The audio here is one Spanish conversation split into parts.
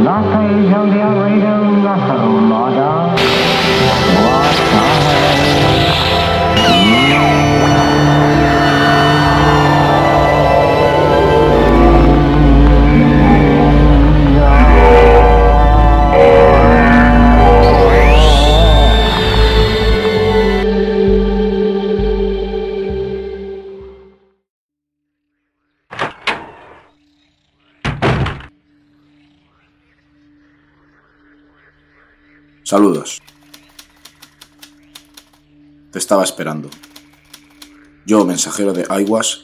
Latte, Joliet, Radio, Lasso, Largo. Saludos. Te estaba esperando. Yo, mensajero de iWash,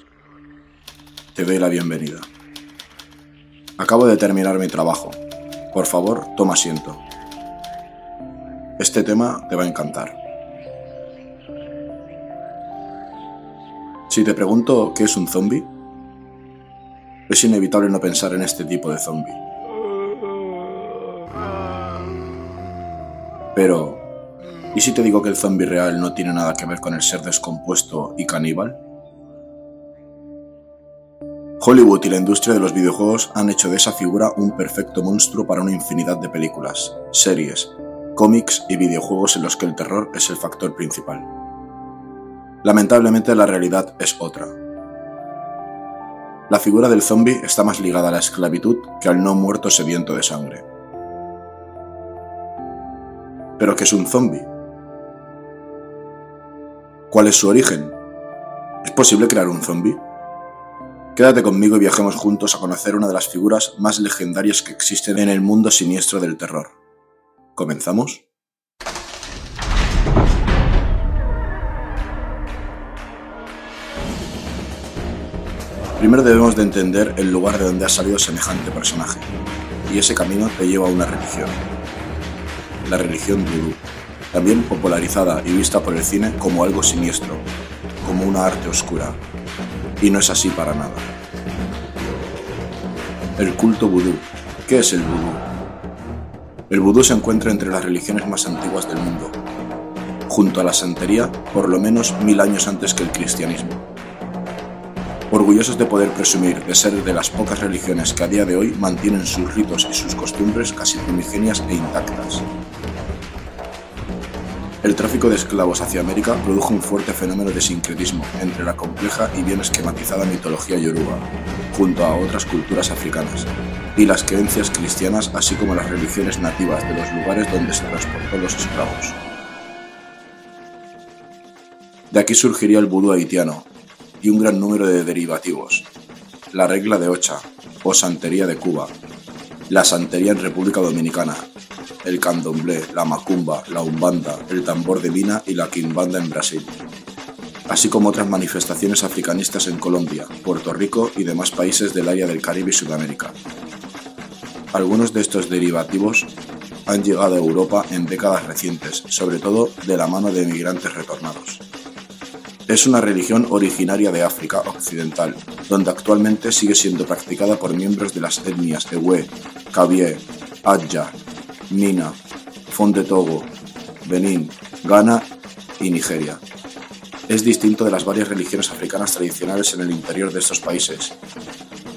te doy la bienvenida. Acabo de terminar mi trabajo. Por favor, toma asiento. Este tema te va a encantar. Si te pregunto qué es un zombie, es inevitable no pensar en este tipo de zombie. Pero, ¿y si te digo que el zombie real no tiene nada que ver con el ser descompuesto y caníbal? Hollywood y la industria de los videojuegos han hecho de esa figura un perfecto monstruo para una infinidad de películas, series, cómics y videojuegos en los que el terror es el factor principal. Lamentablemente la realidad es otra. La figura del zombie está más ligada a la esclavitud que al no muerto sediento de sangre. ¿Pero qué es un zombie? ¿Cuál es su origen? ¿Es posible crear un zombie? Quédate conmigo y viajemos juntos a conocer una de las figuras más legendarias que existen en el mundo siniestro del terror. ¿Comenzamos? Primero debemos de entender el lugar de donde ha salido semejante personaje, y ese camino te lleva a una religión, la religión vudú, también popularizada y vista por el cine como algo siniestro, como una arte oscura. Y no es así para nada. El culto vudú. ¿Qué es el vudú? El vudú se encuentra entre las religiones más antiguas del mundo, junto a la santería por lo menos mil años antes que el cristianismo. Orgullosos de poder presumir de ser de las pocas religiones que a día de hoy mantienen sus ritos y sus costumbres casi primigenias e intactas. El tráfico de esclavos hacia América produjo un fuerte fenómeno de sincretismo entre la compleja y bien esquematizada mitología yoruba, junto a otras culturas africanas, y las creencias cristianas así como las religiones nativas de los lugares donde se transportó los esclavos. De aquí surgiría el vudú haitiano y un gran número de derivativos, la regla de Ocha o santería de Cuba, la santería en República Dominicana, el candomblé, la macumba, la umbanda, el tambor de mina y la quimbanda en Brasil, así como otras manifestaciones africanistas en Colombia, Puerto Rico y demás países del área del Caribe y Sudamérica. Algunos de estos derivativos han llegado a Europa en décadas recientes, sobre todo de la mano de emigrantes retornados. Es una religión originaria de África Occidental, donde actualmente sigue siendo practicada por miembros de las etnias Ewe, Kabie, Adja, Nina, Fonde Togo, Benín, Ghana y Nigeria. Es distinto de las varias religiones africanas tradicionales en el interior de estos países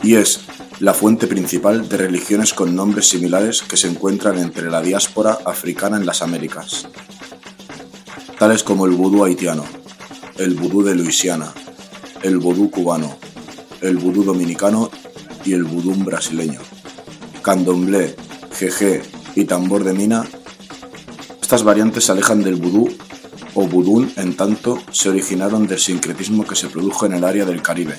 y es la fuente principal de religiones con nombres similares que se encuentran entre la diáspora africana en las Américas, tales como el vudú haitiano, el vudú de Luisiana, el vudú cubano, el vudú dominicano y el vudú brasileño. Candomblé, jeje y tambor de mina, estas variantes se alejan del vudú o vudún en tanto se originaron del sincretismo que se produjo en el área del Caribe,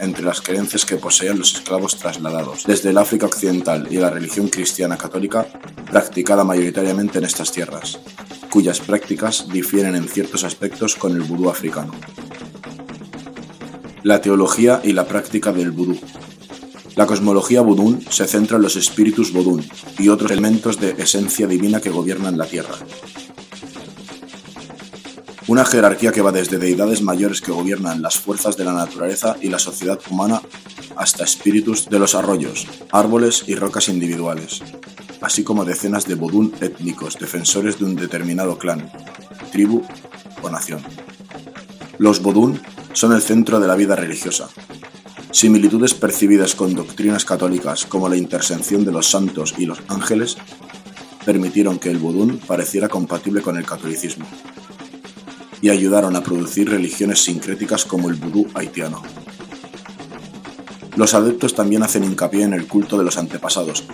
entre las creencias que poseían los esclavos trasladados desde el África Occidental y la religión cristiana católica practicada mayoritariamente en estas tierras, cuyas prácticas difieren en ciertos aspectos con el vudú africano. La teología y la práctica del vudú. La cosmología vodún se centra en los espíritus vodún y otros elementos de esencia divina que gobiernan la Tierra. Una jerarquía que va desde deidades mayores que gobiernan las fuerzas de la naturaleza y la sociedad humana hasta espíritus de los arroyos, árboles y rocas individuales, así como decenas de vodún étnicos defensores de un determinado clan, tribu o nación. Los vodún son el centro de la vida religiosa, Similitudes percibidas con doctrinas católicas como la intercesión de los santos y los ángeles permitieron que el vudú pareciera compatible con el catolicismo y ayudaron a producir religiones sincréticas como el vudú haitiano. Los adeptos también hacen hincapié en el culto de los antepasados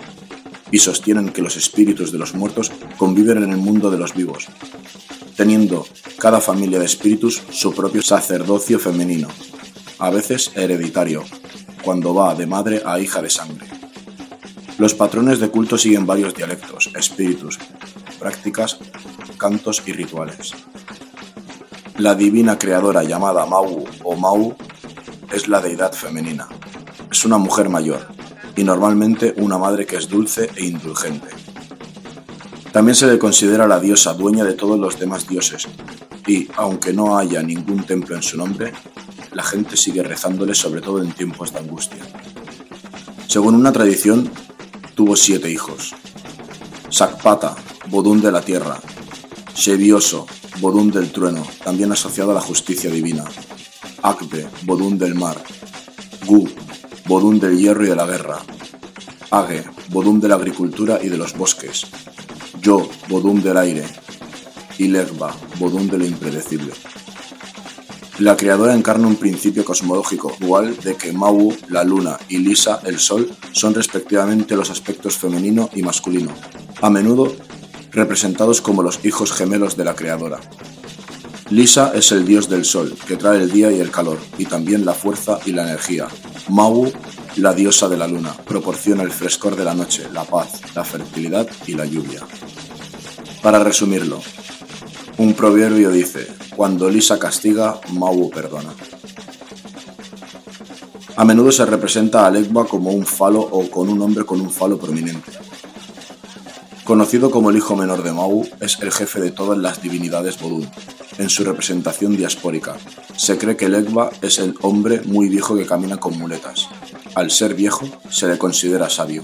y sostienen que los espíritus de los muertos conviven en el mundo de los vivos, teniendo cada familia de espíritus su propio sacerdocio femenino, a veces hereditario, cuando va de madre a hija de sangre. Los patrones de culto siguen varios dialectos, espíritus, prácticas, cantos y rituales. La divina creadora llamada Mau o Mau es la deidad femenina. Es una mujer mayor y normalmente una madre que es dulce e indulgente. También se le considera la diosa dueña de todos los demás dioses y, aunque no haya ningún templo en su nombre, la gente sigue rezándole sobre todo en tiempos de angustia. Según una tradición, tuvo siete hijos. Sakpata, Bodún de la tierra. Shebioso, Bodún del trueno, también asociado a la justicia divina. Akbe, Bodún del mar. Gu, Bodún del hierro y de la guerra. Age, Bodún de la agricultura y de los bosques. Yo, Bodún del aire. Y Lerba, Bodún de lo impredecible. La creadora encarna un principio cosmológico dual de que Mau, la luna, y Lisa, el sol, son respectivamente los aspectos femenino y masculino, a menudo representados como los hijos gemelos de la creadora. Lisa es el dios del sol, que trae el día y el calor, y también la fuerza y la energía. Mau, la diosa de la luna, proporciona el frescor de la noche, la paz, la fertilidad y la lluvia. Para resumirlo, un proverbio dice, cuando Lisa castiga, Mau perdona. A menudo se representa a Legba como un falo o con un hombre con un falo prominente. Conocido como el hijo menor de Mau, es el jefe de todas las divinidades vodú. En su representación diaspórica, se cree que Legba es el hombre muy viejo que camina con muletas. Al ser viejo, se le considera sabio,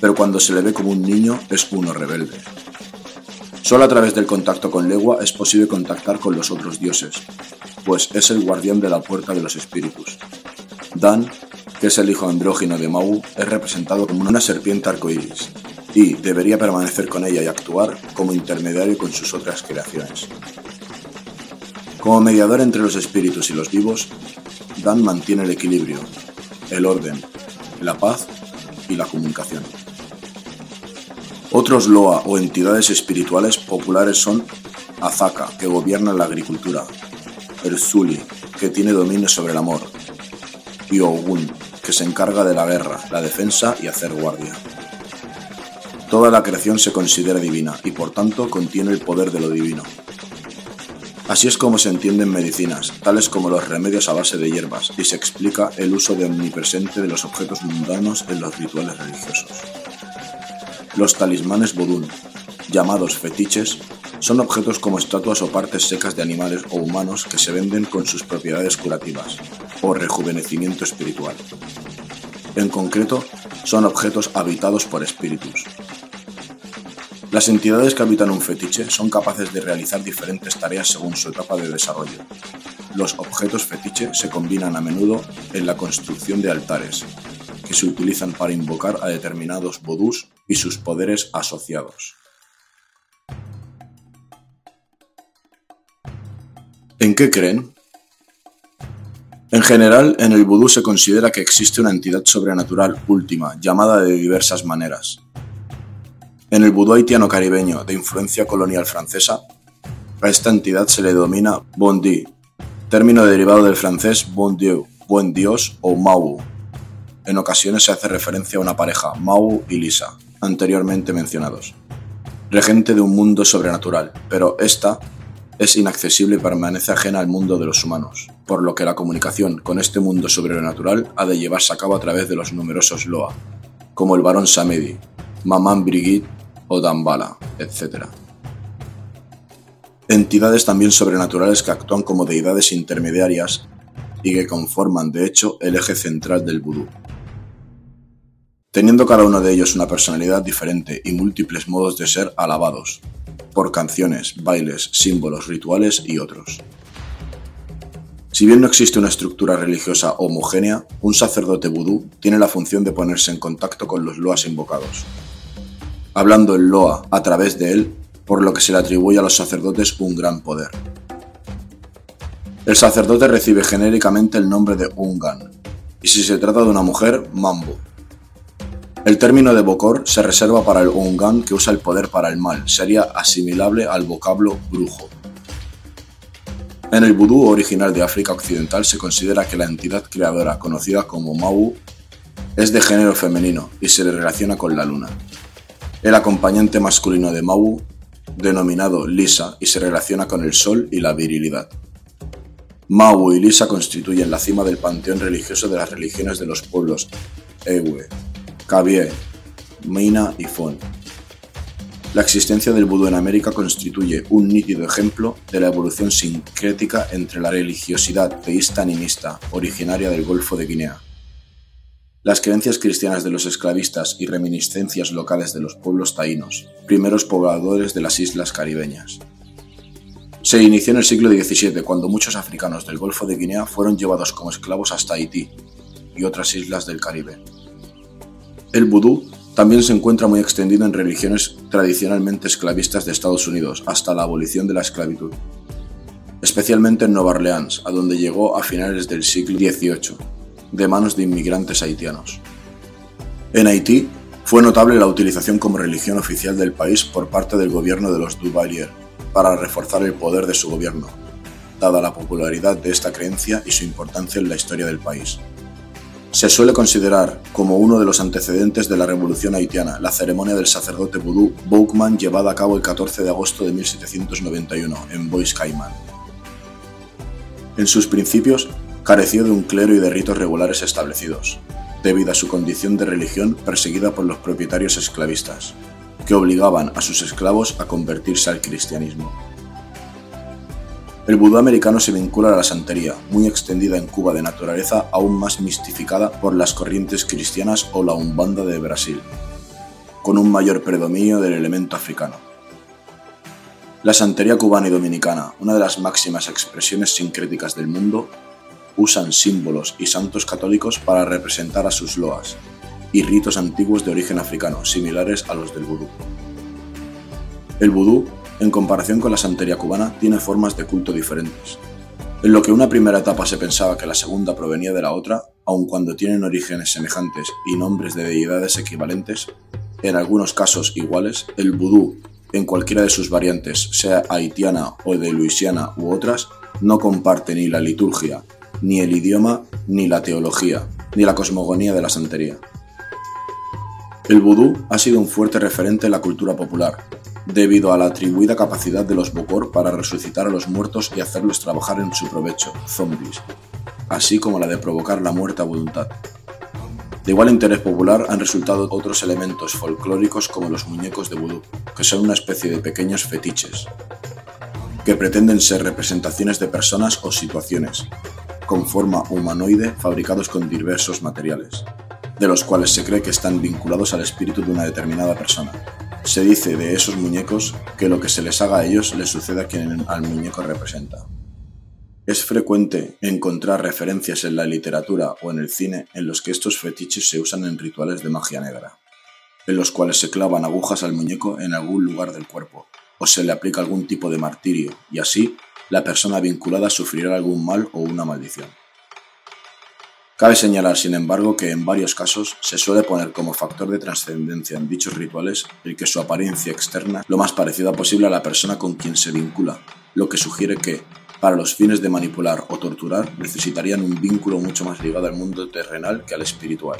pero cuando se le ve como un niño es uno rebelde. Solo a través del contacto con Legua es posible contactar con los otros dioses, pues es el guardián de la puerta de los espíritus. Dan, que es el hijo andrógino de Mau, es representado como una serpiente arcoíris y debería permanecer con ella y actuar como intermediario con sus otras creaciones. Como mediador entre los espíritus y los vivos, Dan mantiene el equilibrio, el orden, la paz y la comunicación. Otros Loa o entidades espirituales populares son Azaka, que gobierna la agricultura, Erzuli, que tiene dominio sobre el amor, y Ogun, que se encarga de la guerra, la defensa y hacer guardia. Toda la creación se considera divina y por tanto contiene el poder de lo divino. Así es como se entienden medicinas, tales como los remedios a base de hierbas, y se explica el uso de omnipresente de los objetos mundanos en los rituales religiosos. Los talismanes vodún, llamados fetiches, son objetos como estatuas o partes secas de animales o humanos que se venden con sus propiedades curativas o rejuvenecimiento espiritual. En concreto, son objetos habitados por espíritus. Las entidades que habitan un fetiche son capaces de realizar diferentes tareas según su etapa de desarrollo. Los objetos fetiche se combinan a menudo en la construcción de altares, que se utilizan para invocar a determinados vodús y sus poderes asociados. ¿En qué creen? En general, en el vudú se considera que existe una entidad sobrenatural última, llamada de diversas maneras. En el vudú haitiano caribeño de influencia colonial francesa, a esta entidad se le denomina bon Dieu, término derivado del francés bon Dieu, buen Dios o Mau. En ocasiones se hace referencia a una pareja, Mau y Lisa, anteriormente mencionados, regente de un mundo sobrenatural, pero esta es inaccesible y permanece ajena al mundo de los humanos, por lo que la comunicación con este mundo sobrenatural ha de llevarse a cabo a través de los numerosos Loa, como el varón Samedi, Maman Brigitte o Dambala, etc. Entidades también sobrenaturales que actúan como deidades intermediarias y que conforman de hecho el eje central del vudú teniendo cada uno de ellos una personalidad diferente y múltiples modos de ser alabados, por canciones, bailes, símbolos, rituales y otros. Si bien no existe una estructura religiosa homogénea, un sacerdote vudú tiene la función de ponerse en contacto con los loas invocados, hablando el loa a través de él, por lo que se le atribuye a los sacerdotes un gran poder. El sacerdote recibe genéricamente el nombre de Ungan, y si se trata de una mujer, Mambo. El término de Bokor se reserva para el Ungan que usa el poder para el mal, sería asimilable al vocablo brujo. En el vudú original de África Occidental se considera que la entidad creadora, conocida como Mau, es de género femenino y se le relaciona con la luna. El acompañante masculino de Mau, denominado Lisa, y se relaciona con el sol y la virilidad. Mau y Lisa constituyen la cima del panteón religioso de las religiones de los pueblos Ewe, Kabie, Mina y Fon. La existencia del vudú en América constituye un nítido ejemplo de la evolución sincrética entre la religiosidad teísta animista originaria del Golfo de Guinea. Las creencias cristianas de los esclavistas y reminiscencias locales de los pueblos taínos, primeros pobladores de las islas caribeñas. Se inició en el siglo XVII cuando muchos africanos del Golfo de Guinea fueron llevados como esclavos hasta Haití y otras islas del Caribe. El vudú también se encuentra muy extendido en religiones tradicionalmente esclavistas de Estados Unidos hasta la abolición de la esclavitud, especialmente en Nueva Orleans, a donde llegó a finales del siglo XVIII, de manos de inmigrantes haitianos. En Haití fue notable la utilización como religión oficial del país por parte del gobierno de los Duvalier para reforzar el poder de su gobierno, dada la popularidad de esta creencia y su importancia en la historia del país. Se suele considerar como uno de los antecedentes de la Revolución haitiana la ceremonia del sacerdote vudú Boukman llevada a cabo el 14 de agosto de 1791 en Bois Cayman. En sus principios, careció de un clero y de ritos regulares establecidos, debido a su condición de religión perseguida por los propietarios esclavistas, que obligaban a sus esclavos a convertirse al cristianismo. El vudú americano se vincula a la santería, muy extendida en Cuba de naturaleza aún más mistificada por las corrientes cristianas o la umbanda de Brasil, con un mayor predominio del elemento africano. La santería cubana y dominicana, una de las máximas expresiones sincréticas del mundo, usan símbolos y santos católicos para representar a sus loas y ritos antiguos de origen africano, similares a los del vudú. El vudú en comparación con la santería cubana, tiene formas de culto diferentes. En lo que una primera etapa se pensaba que la segunda provenía de la otra, aun cuando tienen orígenes semejantes y nombres de deidades equivalentes, en algunos casos iguales, el vudú, en cualquiera de sus variantes, sea haitiana o de Luisiana u otras, no comparte ni la liturgia, ni el idioma, ni la teología, ni la cosmogonía de la santería. El vudú ha sido un fuerte referente en la cultura popular, debido a la atribuida capacidad de los Bokor para resucitar a los muertos y hacerlos trabajar en su provecho, zombies, así como la de provocar la muerte a voluntad. De igual interés popular han resultado otros elementos folclóricos como los muñecos de vudú, que son una especie de pequeños fetiches, que pretenden ser representaciones de personas o situaciones, con forma humanoide fabricados con diversos materiales, de los cuales se cree que están vinculados al espíritu de una determinada persona, se dice de esos muñecos que lo que se les haga a ellos les sucede a quien al muñeco representa. Es frecuente encontrar referencias en la literatura o en el cine en los que estos fetiches se usan en rituales de magia negra, en los cuales se clavan agujas al muñeco en algún lugar del cuerpo, o se le aplica algún tipo de martirio, y así la persona vinculada sufrirá algún mal o una maldición. Cabe señalar, sin embargo, que en varios casos se suele poner como factor de trascendencia en dichos rituales el que su apariencia externa lo más parecida posible a la persona con quien se vincula, lo que sugiere que, para los fines de manipular o torturar, necesitarían un vínculo mucho más ligado al mundo terrenal que al espiritual.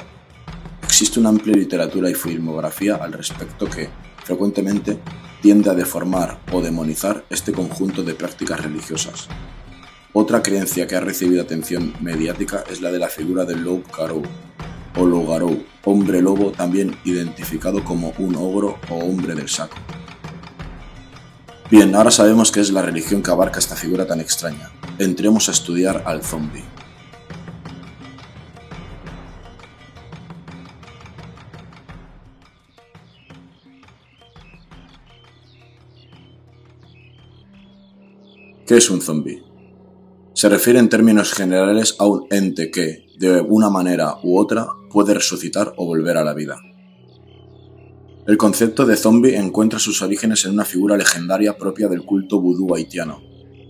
Existe una amplia literatura y filmografía al respecto que, frecuentemente, tiende a deformar o demonizar este conjunto de prácticas religiosas, otra creencia que ha recibido atención mediática es la de la figura del Loup Garou o Loup-Garou, hombre lobo también identificado como un ogro o hombre del saco. Bien, ahora sabemos qué es la religión que abarca esta figura tan extraña. Entremos a estudiar al zombie. ¿Qué es un zombie? Se refiere en términos generales a un ente que, de una manera u otra, puede resucitar o volver a la vida. El concepto de zombie encuentra sus orígenes en una figura legendaria propia del culto vudú haitiano.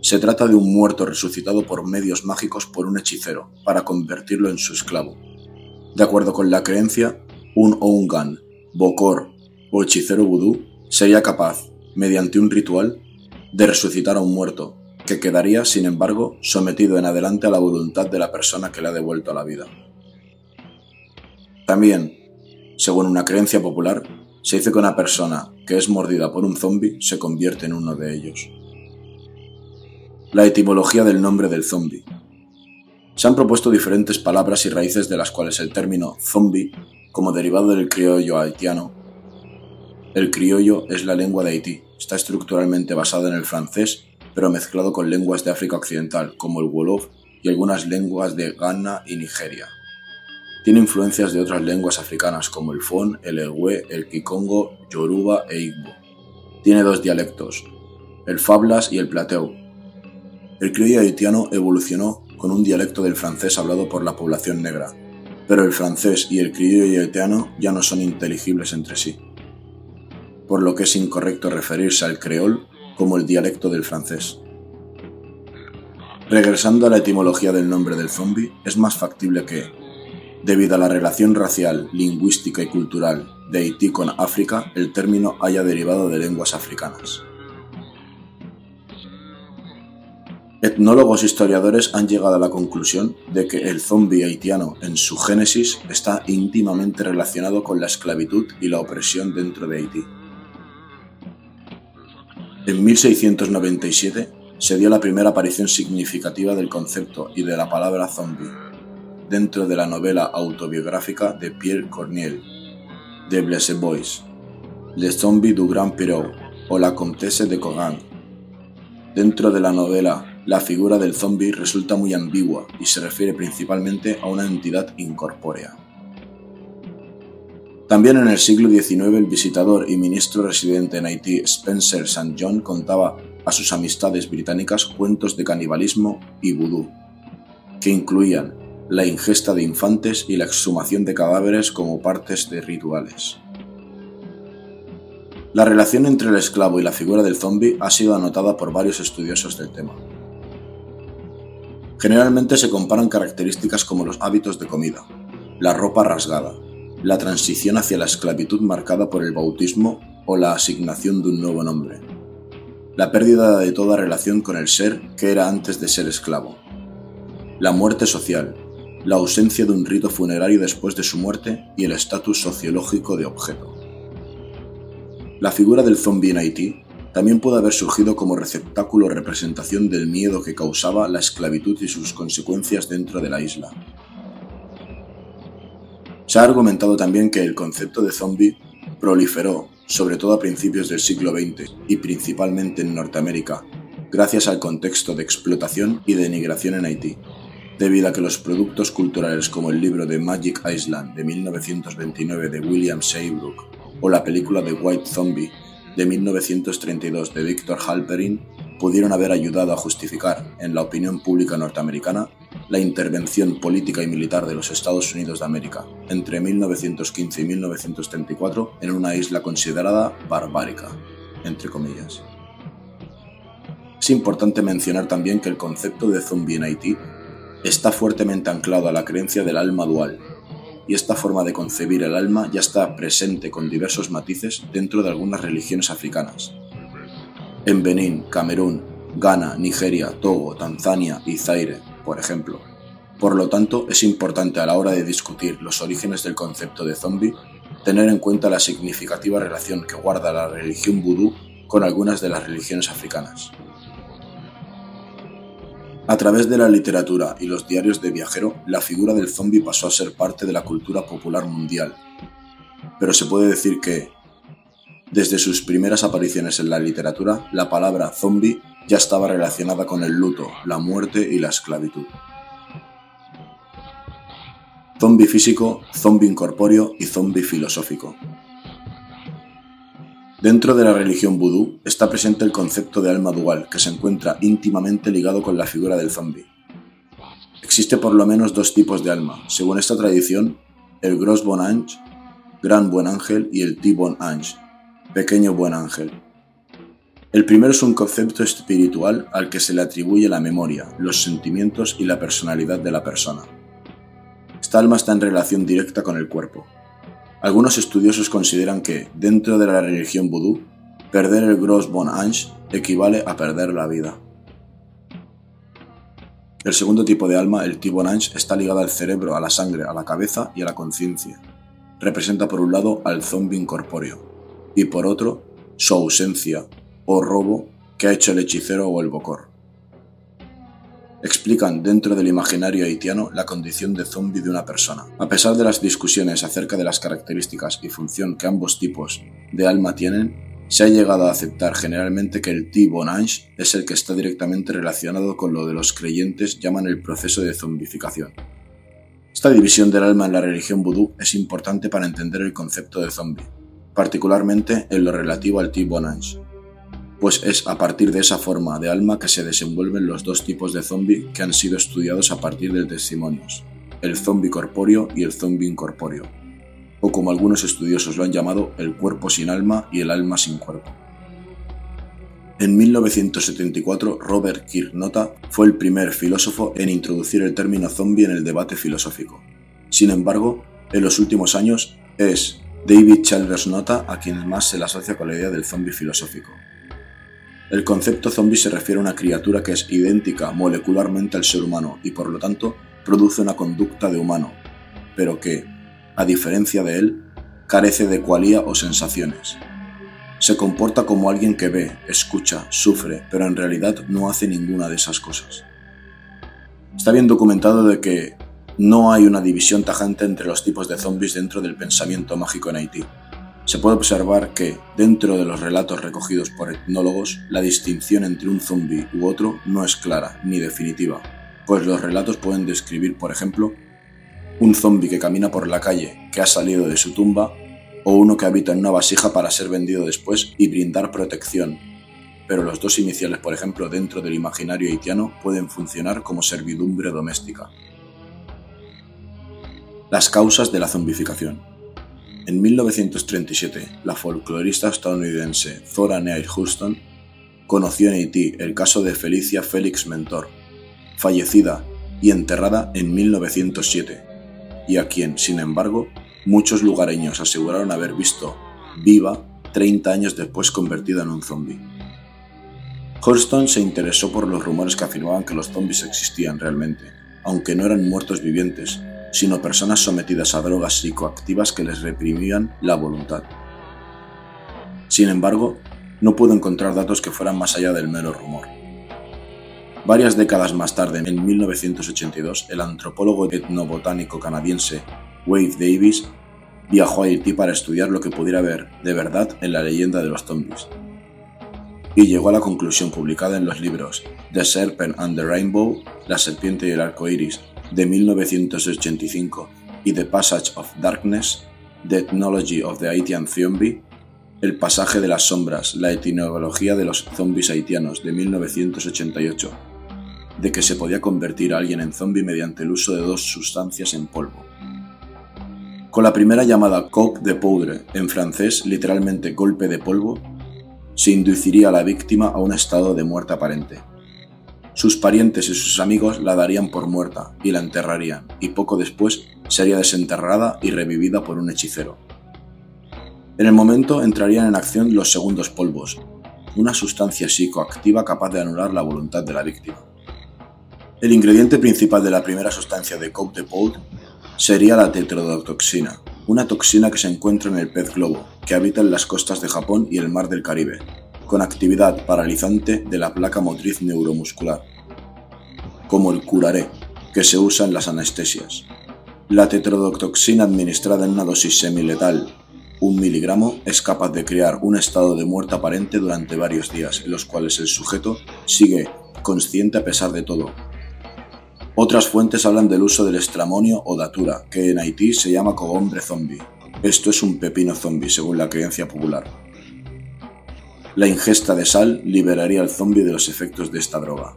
Se trata de un muerto resucitado por medios mágicos por un hechicero, para convertirlo en su esclavo. De acuerdo con la creencia, un Oungan, Bokor o hechicero vudú sería capaz, mediante un ritual, de resucitar a un muerto, que quedaría, sin embargo, sometido en adelante a la voluntad de la persona que le ha devuelto a la vida. También, según una creencia popular, se dice que una persona que es mordida por un zombi se convierte en uno de ellos. La etimología del nombre del zombi. Se han propuesto diferentes palabras y raíces de las cuales el término zombi, como derivado del criollo haitiano, el criollo es la lengua de Haití, está estructuralmente basado en el francés, pero mezclado con lenguas de África Occidental, como el Wolof y algunas lenguas de Ghana y Nigeria. Tiene influencias de otras lenguas africanas como el Fon, el Ewe, el Kikongo, Yoruba e Igbo. Tiene dos dialectos, el Fablas y el Plateu. El criollo haitiano evolucionó con un dialecto del francés hablado por la población negra, pero el francés y el criollo haitiano ya no son inteligibles entre sí, por lo que es incorrecto referirse al creol como el dialecto del francés. Regresando a la etimología del nombre del zombi, es más factible que, Debido a la relación racial, lingüística y cultural de Haití con África, el término haya derivado de lenguas africanas. Etnólogos e historiadores han llegado a la conclusión de que el zombi haitiano en su génesis está íntimamente relacionado con la esclavitud y la opresión dentro de Haití. En 1697 se dio la primera aparición significativa del concepto y de la palabra zombie dentro de la novela autobiográfica de Pierre Corneille, de Blessed Boys, Le Zombie du Grand Pirou o La Comtesse de Cogan. Dentro de la novela, la figura del zombie resulta muy ambigua y se refiere principalmente a una entidad incorpórea. También en el siglo XIX el visitador y ministro residente en Haití Spencer St. John contaba a sus amistades británicas cuentos de canibalismo y vudú, que incluían la ingesta de infantes y la exhumación de cadáveres como partes de rituales. La relación entre el esclavo y la figura del zombi ha sido anotada por varios estudiosos del tema. Generalmente se comparan características como los hábitos de comida, la ropa rasgada, la transición hacia la esclavitud marcada por el bautismo o la asignación de un nuevo nombre, la pérdida de toda relación con el ser que era antes de ser esclavo, la muerte social, la ausencia de un rito funerario después de su muerte y el estatus sociológico de objeto. La figura del zombie en Haití también puede haber surgido como receptáculo o representación del miedo que causaba la esclavitud y sus consecuencias dentro de la isla. Se ha argumentado también que el concepto de zombie proliferó, sobre todo a principios del siglo XX y principalmente en Norteamérica, gracias al contexto de explotación y denigración en Haití debido a que los productos culturales como el libro de Magic Island de 1929 de William Seabrook o la película de White Zombie de 1932 de Victor Halperin pudieron haber ayudado a justificar, en la opinión pública norteamericana, la intervención política y militar de los Estados Unidos de América entre 1915 y 1934 en una isla considerada barbárica, entre comillas. Es importante mencionar también que el concepto de zombie en Haití está fuertemente anclado a la creencia del alma dual, y esta forma de concebir el alma ya está presente con diversos matices dentro de algunas religiones africanas. En Benín, Camerún, Ghana, Nigeria, Togo, Tanzania y Zaire, por ejemplo. Por lo tanto, es importante a la hora de discutir los orígenes del concepto de zombie tener en cuenta la significativa relación que guarda la religión vudú con algunas de las religiones africanas. A través de la literatura y los diarios de viajero, la figura del zombi pasó a ser parte de la cultura popular mundial. Pero se puede decir que, desde sus primeras apariciones en la literatura, la palabra zombi ya estaba relacionada con el luto, la muerte y la esclavitud. Zombi físico, zombi incorpóreo y zombi filosófico. Dentro de la religión vudú está presente el concepto de alma dual, que se encuentra íntimamente ligado con la figura del zombie, Existe por lo menos dos tipos de alma. Según esta tradición, el Gros Bon Ange, Gran Buen Ángel, y el T Bon Ange, Pequeño Buen Ángel. El primero es un concepto espiritual al que se le atribuye la memoria, los sentimientos y la personalidad de la persona. Esta alma está en relación directa con el cuerpo. Algunos estudiosos consideran que, dentro de la religión vudú, perder el Gros Bon Ange equivale a perder la vida. El segundo tipo de alma, el T-Bon Ange, está ligado al cerebro, a la sangre, a la cabeza y a la conciencia. Representa por un lado al zombie incorpóreo y por otro su ausencia, o robo que ha hecho el hechicero o el bocor. Explican dentro del imaginario haitiano la condición de zombie de una persona. A pesar de las discusiones acerca de las características y función que ambos tipos de alma tienen, se ha llegado a aceptar generalmente que el T-Bonange es el que está directamente relacionado con lo de los creyentes llaman el proceso de zombificación. Esta división del alma en la religión vudú es importante para entender el concepto de zombie, particularmente en lo relativo al T-Bonange, pues es a partir de esa forma de alma que se desenvuelven los dos tipos de zombie que han sido estudiados a partir de testimonios, el zombie corpóreo y el zombie incorpóreo, o como algunos estudiosos lo han llamado, el cuerpo sin alma y el alma sin cuerpo. En 1974, Robert Kirknota fue el primer filósofo en introducir el término zombie en el debate filosófico. Sin embargo, en los últimos años es David Childress Nota a quien más se le asocia con la idea del zombie filosófico. El concepto zombie se refiere a una criatura que es idéntica molecularmente al ser humano y por lo tanto produce una conducta de humano, pero que, a diferencia de él, carece de cualía o sensaciones. Se comporta como alguien que ve, escucha, sufre, pero en realidad no hace ninguna de esas cosas. Está bien documentado de que no hay una división tajante entre los tipos de zombies dentro del pensamiento mágico en Haití se puede observar que, dentro de los relatos recogidos por etnólogos, la distinción entre un zombi u otro no es clara ni definitiva, pues los relatos pueden describir, por ejemplo, un zombi que camina por la calle, que ha salido de su tumba, o uno que habita en una vasija para ser vendido después y brindar protección. Pero los dos iniciales, por ejemplo, dentro del imaginario haitiano, pueden funcionar como servidumbre doméstica. Las causas de la zombificación. En 1937, la folclorista estadounidense Zora Neale Hurston conoció en Haití el caso de Felicia Félix Mentor, fallecida y enterrada en 1907, y a quien, sin embargo, muchos lugareños aseguraron haber visto viva 30 años después convertida en un zombi. Hurston se interesó por los rumores que afirmaban que los zombies existían realmente, aunque no eran muertos vivientes, sino personas sometidas a drogas psicoactivas que les reprimían la voluntad. Sin embargo, no pudo encontrar datos que fueran más allá del mero rumor. Varias décadas más tarde, en 1982, el antropólogo etnobotánico canadiense Wade Davis viajó a Haití para estudiar lo que pudiera haber de verdad en la leyenda de los zombies. Y llegó a la conclusión publicada en los libros The Serpent and the Rainbow, La serpiente y el arco iris, de 1985 y The Passage of Darkness, The Ethnology of the Haitian Zombie, El pasaje de las sombras, la etimología de los zombies haitianos de 1988, de que se podía convertir a alguien en zombie mediante el uso de dos sustancias en polvo. Con la primera llamada coque de poudre, en francés literalmente golpe de polvo, se induciría a la víctima a un estado de muerte aparente, sus parientes y sus amigos la darían por muerta y la enterrarían, y poco después sería desenterrada y revivida por un hechicero. En el momento entrarían en acción los segundos polvos, una sustancia psicoactiva capaz de anular la voluntad de la víctima. El ingrediente principal de la primera sustancia de Coke de Poud sería la tetrodotoxina, una toxina que se encuentra en el pez globo, que habita en las costas de Japón y el mar del Caribe, con actividad paralizante de la placa motriz neuromuscular, como el curaré, que se usa en las anestesias. La tetrodotoxina administrada en una dosis semiletal, un miligramo, es capaz de crear un estado de muerte aparente durante varios días, en los cuales el sujeto sigue consciente a pesar de todo. Otras fuentes hablan del uso del estramonio o datura, que en Haití se llama cogombre zombie. Esto es un pepino zombie, según la creencia popular. La ingesta de sal liberaría al zombie de los efectos de esta droga.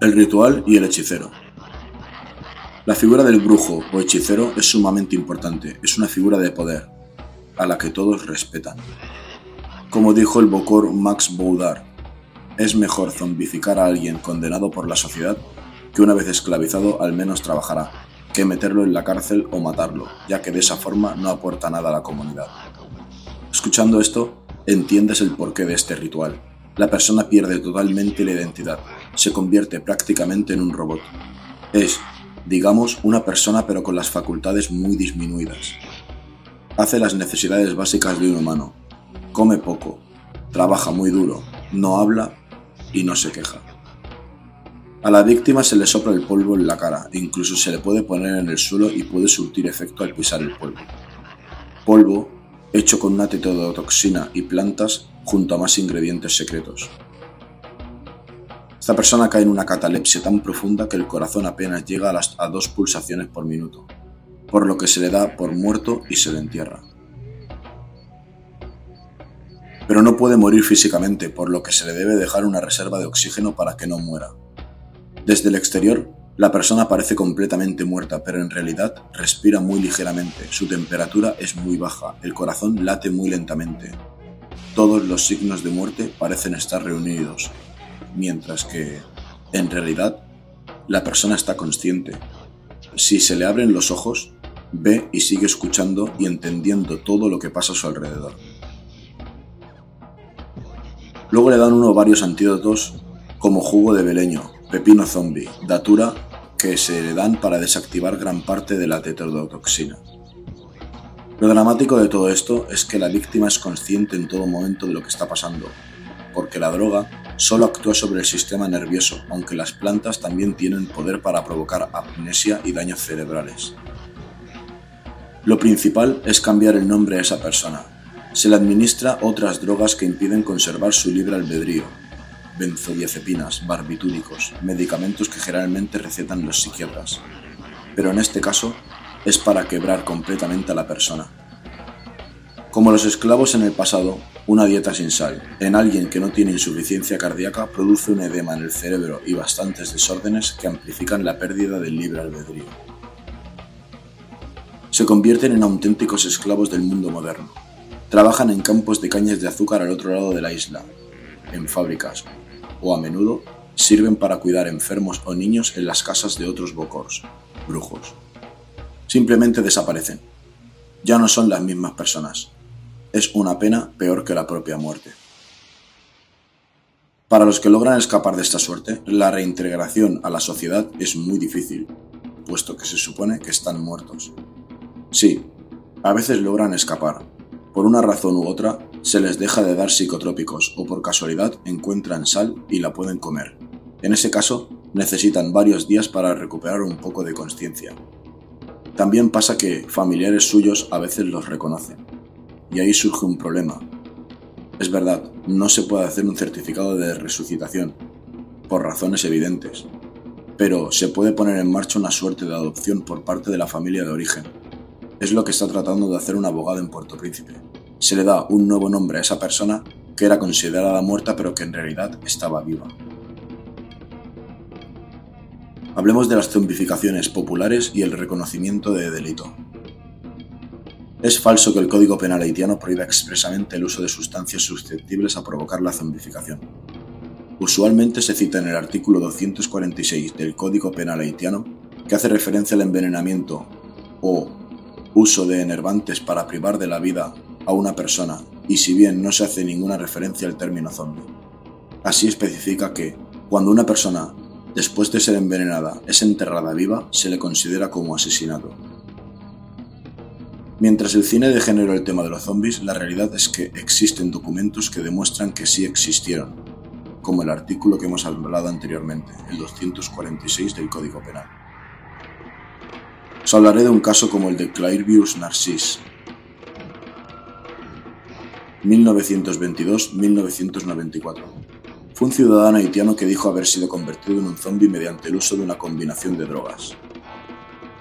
El ritual y el hechicero. La figura del brujo o hechicero es sumamente importante, es una figura de poder, a la que todos respetan. Como dijo el bocor Max Boudard, es mejor zombificar a alguien condenado por la sociedad que una vez esclavizado al menos trabajará que meterlo en la cárcel o matarlo, ya que de esa forma no aporta nada a la comunidad. Escuchando esto, entiendes el porqué de este ritual. La persona pierde totalmente la identidad, se convierte prácticamente en un robot. Es, digamos, una persona pero con las facultades muy disminuidas. Hace las necesidades básicas de un humano, come poco, trabaja muy duro, no habla y no se queja. A la víctima se le sopla el polvo en la cara, incluso se le puede poner en el suelo y puede surtir efecto al pisar el polvo. Polvo hecho con una tetrodotoxina y plantas junto a más ingredientes secretos. Esta persona cae en una catalepsia tan profunda que el corazón apenas llega a, a dos pulsaciones por minuto, por lo que se le da por muerto y se le entierra pero no puede morir físicamente, por lo que se le debe dejar una reserva de oxígeno para que no muera. Desde el exterior, la persona parece completamente muerta, pero en realidad respira muy ligeramente, su temperatura es muy baja, el corazón late muy lentamente. Todos los signos de muerte parecen estar reunidos, mientras que, en realidad, la persona está consciente. Si se le abren los ojos, ve y sigue escuchando y entendiendo todo lo que pasa a su alrededor. Luego le dan uno varios antídotos como jugo de beleño, pepino zombie, datura, que se dan para desactivar gran parte de la tetrodotoxina. Lo dramático de todo esto es que la víctima es consciente en todo momento de lo que está pasando, porque la droga solo actúa sobre el sistema nervioso, aunque las plantas también tienen poder para provocar amnesia y daños cerebrales. Lo principal es cambiar el nombre a esa persona, se le administra otras drogas que impiden conservar su libre albedrío, benzodiazepinas, barbitúricos, medicamentos que generalmente recetan los psiquiatras, pero en este caso es para quebrar completamente a la persona. Como los esclavos en el pasado, una dieta sin sal en alguien que no tiene insuficiencia cardíaca produce un edema en el cerebro y bastantes desórdenes que amplifican la pérdida del libre albedrío. Se convierten en auténticos esclavos del mundo moderno Trabajan en campos de cañas de azúcar al otro lado de la isla, en fábricas, o a menudo sirven para cuidar enfermos o niños en las casas de otros bocors, brujos. Simplemente desaparecen. Ya no son las mismas personas. Es una pena peor que la propia muerte. Para los que logran escapar de esta suerte, la reintegración a la sociedad es muy difícil, puesto que se supone que están muertos. Sí, a veces logran escapar, por una razón u otra, se les deja de dar psicotrópicos o por casualidad encuentran sal y la pueden comer. En ese caso, necesitan varios días para recuperar un poco de conciencia. También pasa que familiares suyos a veces los reconocen. Y ahí surge un problema. Es verdad, no se puede hacer un certificado de resucitación, por razones evidentes, pero se puede poner en marcha una suerte de adopción por parte de la familia de origen, es lo que está tratando de hacer un abogado en Puerto Príncipe. Se le da un nuevo nombre a esa persona que era considerada muerta pero que en realidad estaba viva. Hablemos de las zombificaciones populares y el reconocimiento de delito. Es falso que el Código Penal haitiano prohíba expresamente el uso de sustancias susceptibles a provocar la zombificación. Usualmente se cita en el artículo 246 del Código Penal haitiano que hace referencia al envenenamiento o uso de enervantes para privar de la vida a una persona, y si bien no se hace ninguna referencia al término zombie. Así especifica que, cuando una persona, después de ser envenenada, es enterrada viva, se le considera como asesinato. Mientras el cine de género el tema de los zombies, la realidad es que existen documentos que demuestran que sí existieron, como el artículo que hemos hablado anteriormente, el 246 del Código Penal. Os hablaré de un caso como el de Clairvius Narcisse, 1922-1994. Fue un ciudadano haitiano que dijo haber sido convertido en un zombie mediante el uso de una combinación de drogas.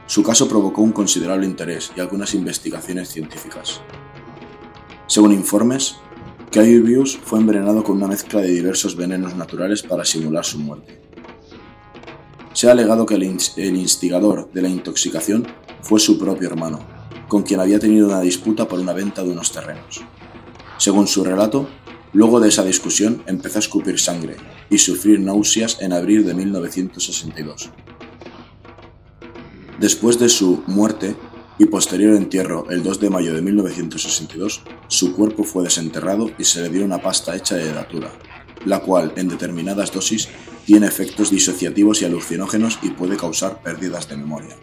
Su caso provocó un considerable interés y algunas investigaciones científicas. Según informes, Clairvius fue envenenado con una mezcla de diversos venenos naturales para simular su muerte. Se ha alegado que el instigador de la intoxicación fue su propio hermano, con quien había tenido una disputa por una venta de unos terrenos. Según su relato, luego de esa discusión empezó a escupir sangre y sufrir náuseas en abril de 1962. Después de su muerte y posterior entierro el 2 de mayo de 1962, su cuerpo fue desenterrado y se le dio una pasta hecha de datura, la cual, en determinadas dosis, tiene efectos disociativos y alucinógenos y puede causar pérdidas de memoria.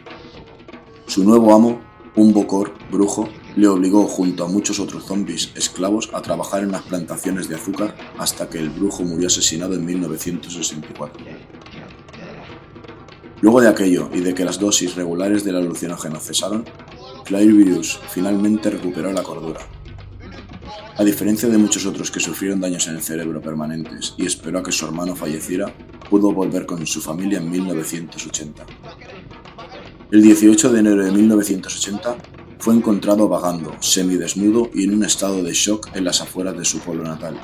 Su nuevo amo, un bocor brujo, le obligó junto a muchos otros zombies esclavos a trabajar en las plantaciones de azúcar hasta que el brujo murió asesinado en 1964. Luego de aquello y de que las dosis regulares del alucinógeno cesaron, Virus finalmente recuperó la cordura. A diferencia de muchos otros que sufrieron daños en el cerebro permanentes y esperó a que su hermano falleciera, pudo volver con su familia en 1980. El 18 de enero de 1980 fue encontrado vagando, semidesnudo y en un estado de shock en las afueras de su pueblo natal.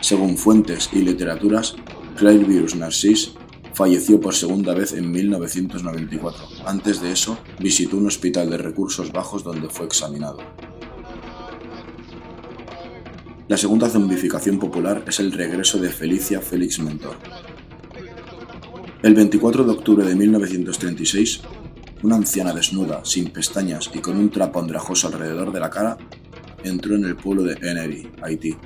Según fuentes y literaturas, Virus Narcisse falleció por segunda vez en 1994. Antes de eso, visitó un hospital de recursos bajos donde fue examinado. La segunda zombificación popular es el regreso de Felicia Félix Mentor. El 24 de octubre de 1936, una anciana desnuda, sin pestañas y con un trapo andrajoso alrededor de la cara, entró en el pueblo de Eneri, Haití.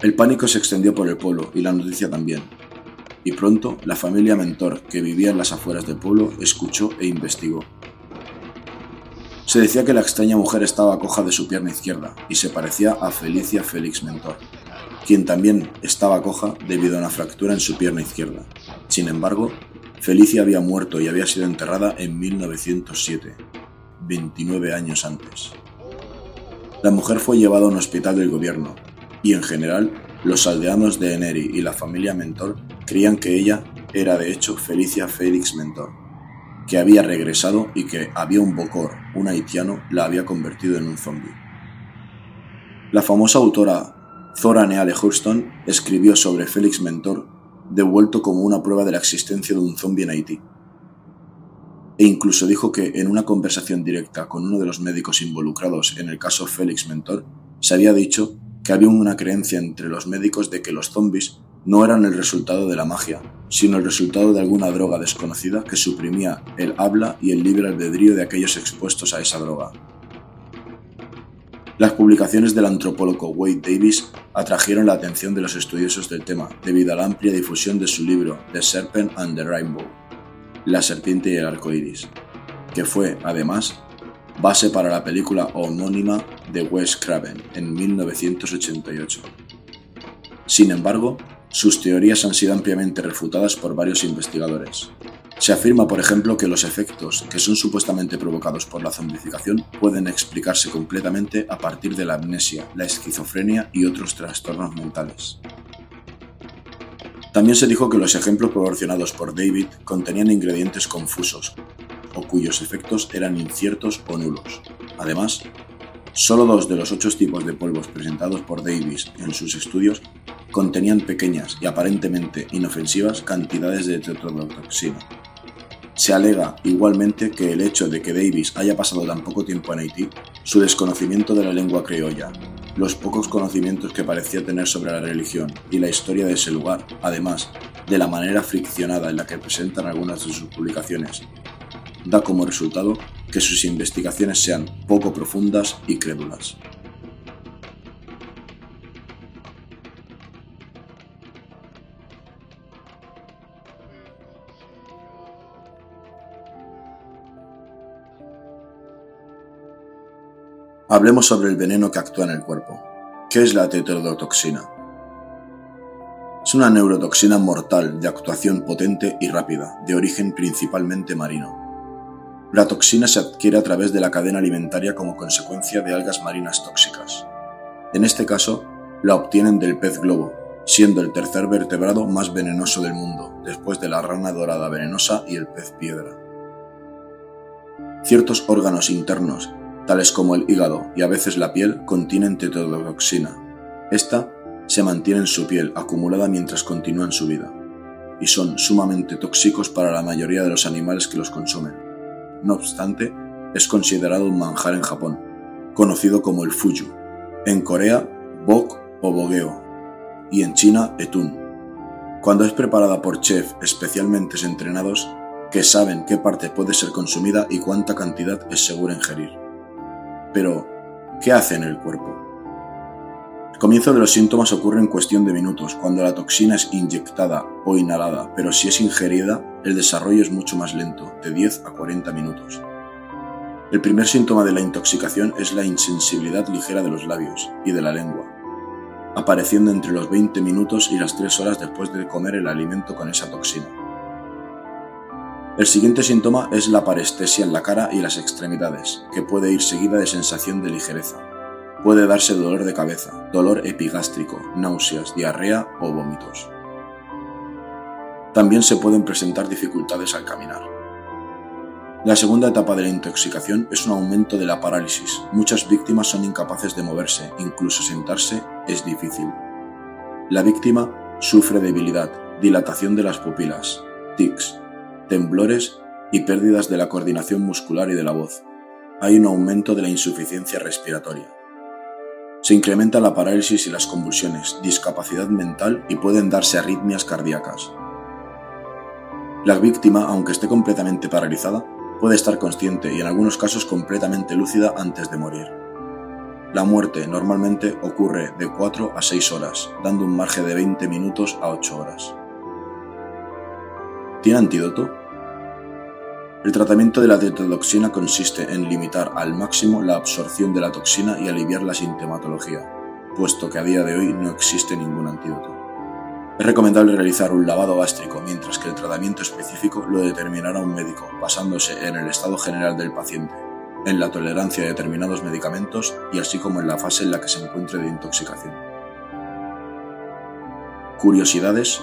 El pánico se extendió por el pueblo y la noticia también, y pronto la familia Mentor, que vivía en las afueras del pueblo, escuchó e investigó. Se decía que la extraña mujer estaba coja de su pierna izquierda y se parecía a Felicia Félix Mentor, quien también estaba coja debido a una fractura en su pierna izquierda. Sin embargo, Felicia había muerto y había sido enterrada en 1907, 29 años antes. La mujer fue llevada a un hospital del gobierno y en general los aldeanos de Eneri y la familia Mentor creían que ella era de hecho Felicia Félix Mentor, que había regresado y que había un bocor, un haitiano, la había convertido en un zombie. La famosa autora Zora Neale Hurston escribió sobre Félix Mentor devuelto como una prueba de la existencia de un zombie en Haití. E incluso dijo que en una conversación directa con uno de los médicos involucrados en el caso Félix Mentor, se había dicho que había una creencia entre los médicos de que los zombies no eran el resultado de la magia, sino el resultado de alguna droga desconocida que suprimía el habla y el libre albedrío de aquellos expuestos a esa droga. Las publicaciones del antropólogo Wade Davis atrajeron la atención de los estudiosos del tema debido a la amplia difusión de su libro The Serpent and the Rainbow, La serpiente y el arco iris, que fue, además, base para la película homónima de Wes Craven en 1988. Sin embargo, sus teorías han sido ampliamente refutadas por varios investigadores. Se afirma, por ejemplo, que los efectos que son supuestamente provocados por la zombificación pueden explicarse completamente a partir de la amnesia, la esquizofrenia y otros trastornos mentales. También se dijo que los ejemplos proporcionados por David contenían ingredientes confusos, o cuyos efectos eran inciertos o nulos. Además, solo dos de los ocho tipos de polvos presentados por Davis en sus estudios contenían pequeñas y aparentemente inofensivas cantidades de tetrodotoxina. Se alega igualmente que el hecho de que Davis haya pasado tan poco tiempo en Haití, su desconocimiento de la lengua criolla, los pocos conocimientos que parecía tener sobre la religión y la historia de ese lugar, además de la manera friccionada en la que presentan algunas de sus publicaciones, da como resultado que sus investigaciones sean poco profundas y crédulas. Hablemos sobre el veneno que actúa en el cuerpo. ¿Qué es la tetrodotoxina? Es una neurotoxina mortal de actuación potente y rápida, de origen principalmente marino. La toxina se adquiere a través de la cadena alimentaria como consecuencia de algas marinas tóxicas. En este caso, la obtienen del pez globo, siendo el tercer vertebrado más venenoso del mundo, después de la rana dorada venenosa y el pez piedra. Ciertos órganos internos tales como el hígado y a veces la piel, contienen tetrodotoxina. Esta se mantiene en su piel acumulada mientras continúan su vida. y son sumamente tóxicos para la mayoría de los animales que los consumen. No obstante, es considerado un manjar en Japón, conocido como el fuyu, en Corea, bok o bogueo, y en China, etun. Cuando es preparada por chefs especialmente entrenados que saben qué parte puede ser consumida y cuánta cantidad es segura ingerir. Pero, ¿qué hace en el cuerpo? El comienzo de los síntomas ocurre en cuestión de minutos, cuando la toxina es inyectada o inhalada, pero si es ingerida, el desarrollo es mucho más lento, de 10 a 40 minutos. El primer síntoma de la intoxicación es la insensibilidad ligera de los labios y de la lengua, apareciendo entre los 20 minutos y las 3 horas después de comer el alimento con esa toxina. El siguiente síntoma es la parestesia en la cara y las extremidades, que puede ir seguida de sensación de ligereza. Puede darse dolor de cabeza, dolor epigástrico, náuseas, diarrea o vómitos. También se pueden presentar dificultades al caminar. La segunda etapa de la intoxicación es un aumento de la parálisis. Muchas víctimas son incapaces de moverse, incluso sentarse es difícil. La víctima sufre debilidad, dilatación de las pupilas, tics, temblores y pérdidas de la coordinación muscular y de la voz. Hay un aumento de la insuficiencia respiratoria. Se incrementa la parálisis y las convulsiones, discapacidad mental y pueden darse arritmias cardíacas. La víctima, aunque esté completamente paralizada, puede estar consciente y en algunos casos completamente lúcida antes de morir. La muerte normalmente ocurre de 4 a 6 horas, dando un margen de 20 minutos a 8 horas. ¿Tiene antídoto? El tratamiento de la tetrodotoxina consiste en limitar al máximo la absorción de la toxina y aliviar la sintomatología, puesto que a día de hoy no existe ningún antídoto. Es recomendable realizar un lavado gástrico, mientras que el tratamiento específico lo determinará un médico, basándose en el estado general del paciente, en la tolerancia a determinados medicamentos y así como en la fase en la que se encuentre de intoxicación. Curiosidades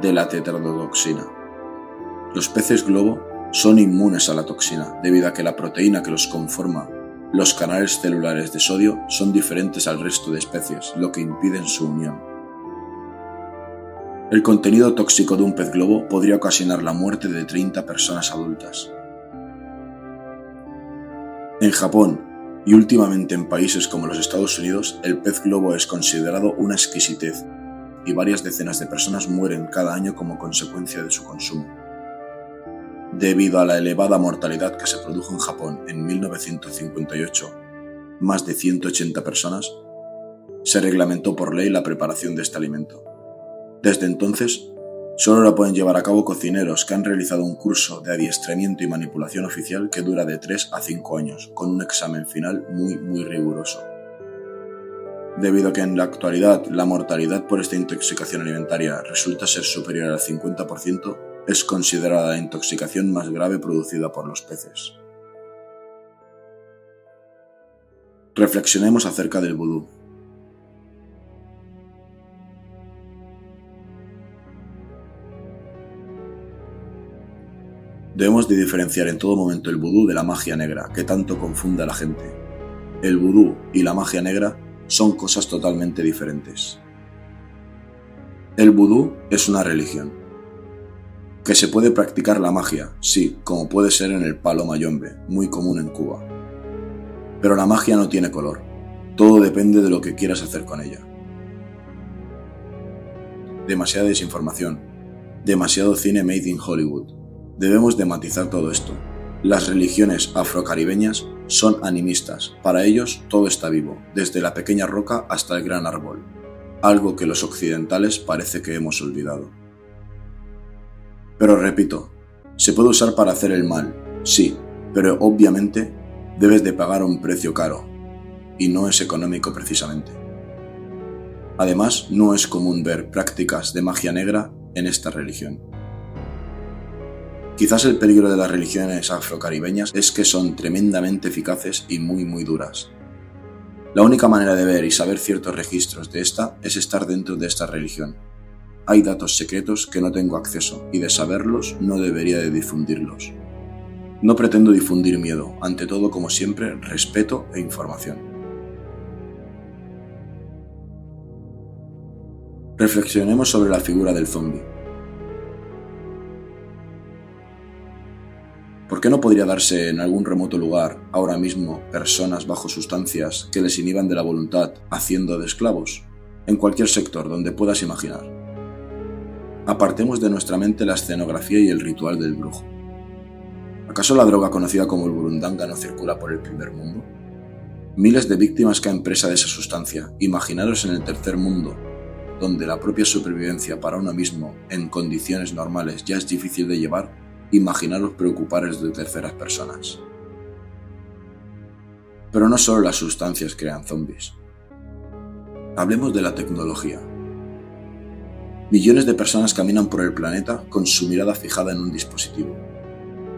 de la tetrodotoxina. Los peces globo son inmunes a la toxina debido a que la proteína que los conforma, los canales celulares de sodio, son diferentes al resto de especies, lo que impide su unión. El contenido tóxico de un pez globo podría ocasionar la muerte de 30 personas adultas. En Japón y últimamente en países como los Estados Unidos, el pez globo es considerado una exquisitez y varias decenas de personas mueren cada año como consecuencia de su consumo. Debido a la elevada mortalidad que se produjo en Japón en 1958, más de 180 personas, se reglamentó por ley la preparación de este alimento. Desde entonces, solo la pueden llevar a cabo cocineros que han realizado un curso de adiestramiento y manipulación oficial que dura de 3 a 5 años, con un examen final muy muy riguroso. Debido a que en la actualidad la mortalidad por esta intoxicación alimentaria resulta ser superior al 50%, es considerada la intoxicación más grave producida por los peces. Reflexionemos acerca del vudú. Debemos de diferenciar en todo momento el vudú de la magia negra, que tanto confunde a la gente. El vudú y la magia negra son cosas totalmente diferentes. El vudú es una religión, que se puede practicar la magia, sí, como puede ser en el palo mayombe, muy común en Cuba. Pero la magia no tiene color, todo depende de lo que quieras hacer con ella. Demasiada desinformación, demasiado cine made in Hollywood. Debemos de matizar todo esto. Las religiones afrocaribeñas son animistas, para ellos todo está vivo, desde la pequeña roca hasta el gran árbol, algo que los occidentales parece que hemos olvidado. Pero repito, se puede usar para hacer el mal, sí, pero obviamente debes de pagar un precio caro, y no es económico precisamente. Además, no es común ver prácticas de magia negra en esta religión. Quizás el peligro de las religiones afrocaribeñas es que son tremendamente eficaces y muy muy duras. La única manera de ver y saber ciertos registros de esta es estar dentro de esta religión, hay datos secretos que no tengo acceso y de saberlos no debería de difundirlos. No pretendo difundir miedo, ante todo como siempre, respeto e información. Reflexionemos sobre la figura del zombie. ¿Por qué no podría darse en algún remoto lugar, ahora mismo, personas bajo sustancias que les inhiban de la voluntad haciendo de esclavos? En cualquier sector donde puedas imaginar. Apartemos de nuestra mente la escenografía y el ritual del brujo. ¿Acaso la droga conocida como el burundanga no circula por el primer mundo? Miles de víctimas caen presa de esa sustancia. Imaginaros en el tercer mundo, donde la propia supervivencia para uno mismo en condiciones normales ya es difícil de llevar imaginaros preocuparos de terceras personas. Pero no solo las sustancias crean zombies. Hablemos de la tecnología. Millones de personas caminan por el planeta con su mirada fijada en un dispositivo.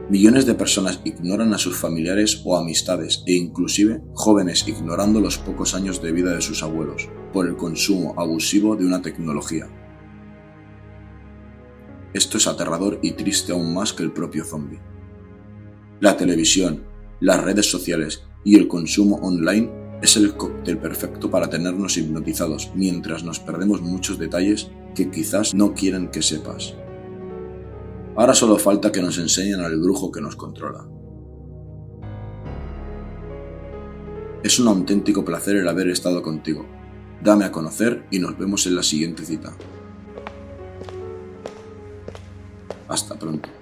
Millones de personas ignoran a sus familiares o amistades e inclusive jóvenes ignorando los pocos años de vida de sus abuelos por el consumo abusivo de una tecnología esto es aterrador y triste aún más que el propio zombie. La televisión, las redes sociales y el consumo online es el cóctel perfecto para tenernos hipnotizados mientras nos perdemos muchos detalles que quizás no quieren que sepas. Ahora solo falta que nos enseñen al brujo que nos controla. Es un auténtico placer el haber estado contigo. Dame a conocer y nos vemos en la siguiente cita. Hasta pronto.